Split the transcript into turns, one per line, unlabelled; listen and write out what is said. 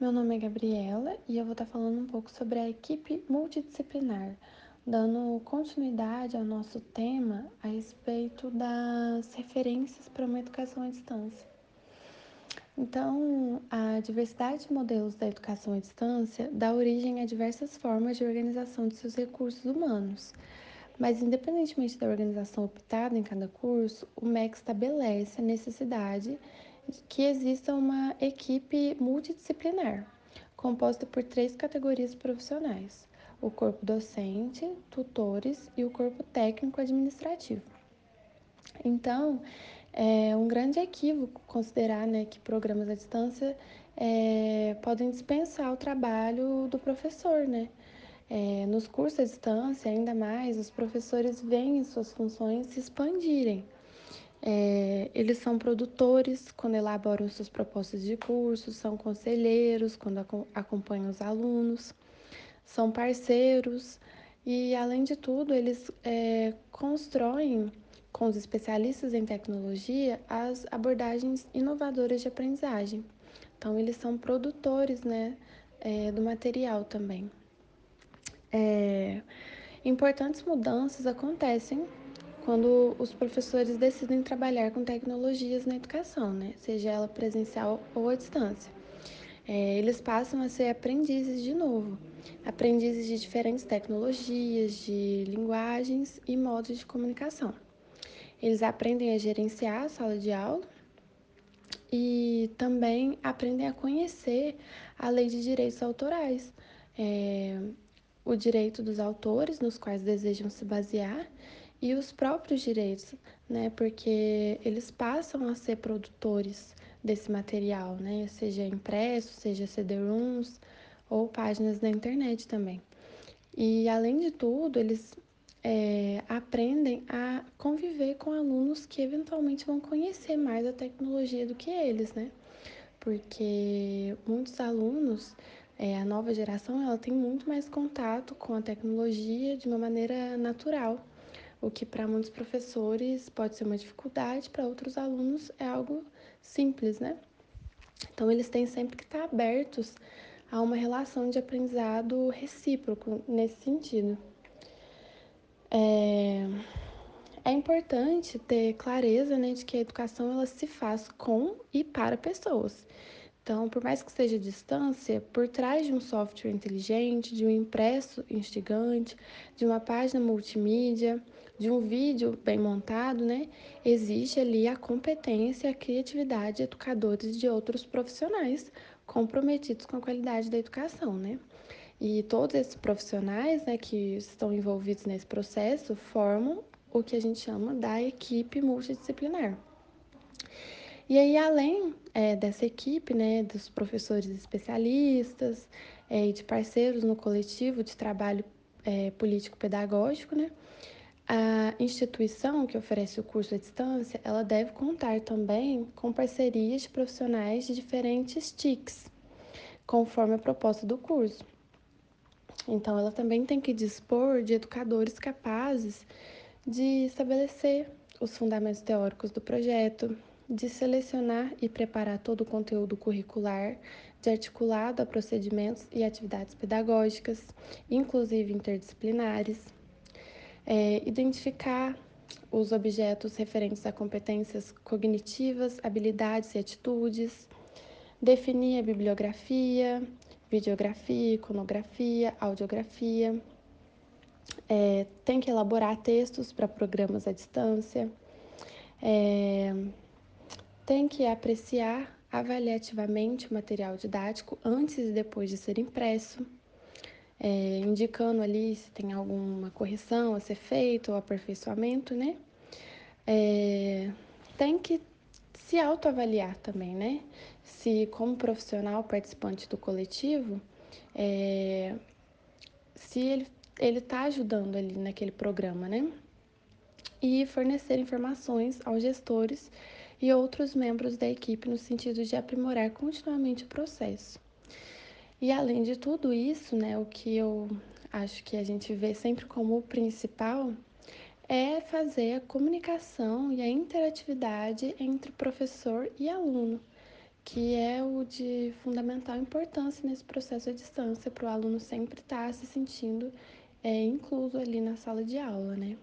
Meu nome é Gabriela e eu vou estar falando um pouco sobre a equipe multidisciplinar, dando continuidade ao nosso tema a respeito das referências para uma educação à distância. Então, a diversidade de modelos da educação à distância dá origem a diversas formas de organização de seus recursos humanos. Mas, independentemente da organização optada em cada curso, o MEC estabelece a necessidade que exista uma equipe multidisciplinar, composta por três categorias profissionais: o corpo docente, tutores e o corpo técnico administrativo. Então, é um grande equívoco considerar né, que programas à distância é, podem dispensar o trabalho do professor, né? É, nos cursos à distância, ainda mais, os professores veem suas funções se expandirem. É, eles são produtores quando elaboram suas propostas de curso, são conselheiros quando acompanham os alunos, são parceiros e, além de tudo, eles é, constroem com os especialistas em tecnologia as abordagens inovadoras de aprendizagem. Então, eles são produtores né, é, do material também. É, importantes mudanças acontecem quando os professores decidem trabalhar com tecnologias na educação, né? seja ela presencial ou à distância. É, eles passam a ser aprendizes de novo, aprendizes de diferentes tecnologias, de linguagens e modos de comunicação. Eles aprendem a gerenciar a sala de aula e também aprendem a conhecer a lei de direitos autorais, é, o direito dos autores nos quais desejam se basear e os próprios direitos, né? Porque eles passam a ser produtores desse material, né? Seja impresso, seja CD-ROMs ou páginas na internet também. E além de tudo, eles é, aprendem a conviver com alunos que eventualmente vão conhecer mais a tecnologia do que eles, né? Porque muitos alunos, é, a nova geração, ela tem muito mais contato com a tecnologia de uma maneira natural o que para muitos professores pode ser uma dificuldade, para outros alunos é algo simples, né? Então, eles têm sempre que estar abertos a uma relação de aprendizado recíproco nesse sentido. É, é importante ter clareza né, de que a educação ela se faz com e para pessoas. Então, por mais que seja distância, por trás de um software inteligente, de um impresso instigante, de uma página multimídia, de um vídeo bem montado, né, existe ali a competência, a criatividade de educadores de outros profissionais comprometidos com a qualidade da educação, né? E todos esses profissionais, né, que estão envolvidos nesse processo formam o que a gente chama da equipe multidisciplinar. E aí, além é, dessa equipe, né, dos professores especialistas é, e de parceiros no coletivo de trabalho é, político-pedagógico, né, a instituição que oferece o curso à distância, ela deve contar também com parcerias de profissionais de diferentes TICs, conforme a proposta do curso. Então, ela também tem que dispor de educadores capazes de estabelecer os fundamentos teóricos do projeto, de selecionar e preparar todo o conteúdo curricular, de articulado a procedimentos e atividades pedagógicas, inclusive interdisciplinares, é, identificar os objetos referentes a competências cognitivas, habilidades e atitudes, definir a bibliografia, videografia, iconografia, audiografia, é, tem que elaborar textos para programas à distância, é, tem que apreciar avaliativamente o material didático antes e depois de ser impresso é, indicando ali se tem alguma correção a ser feita ou aperfeiçoamento, né? É, tem que se autoavaliar também, né? Se, como profissional participante do coletivo, é, se ele ele está ajudando ali naquele programa, né? E fornecer informações aos gestores e outros membros da equipe no sentido de aprimorar continuamente o processo. E além de tudo isso, né, o que eu acho que a gente vê sempre como o principal é fazer a comunicação e a interatividade entre professor e aluno, que é o de fundamental importância nesse processo à distância, para o aluno sempre estar se sentindo é, incluso ali na sala de aula, né?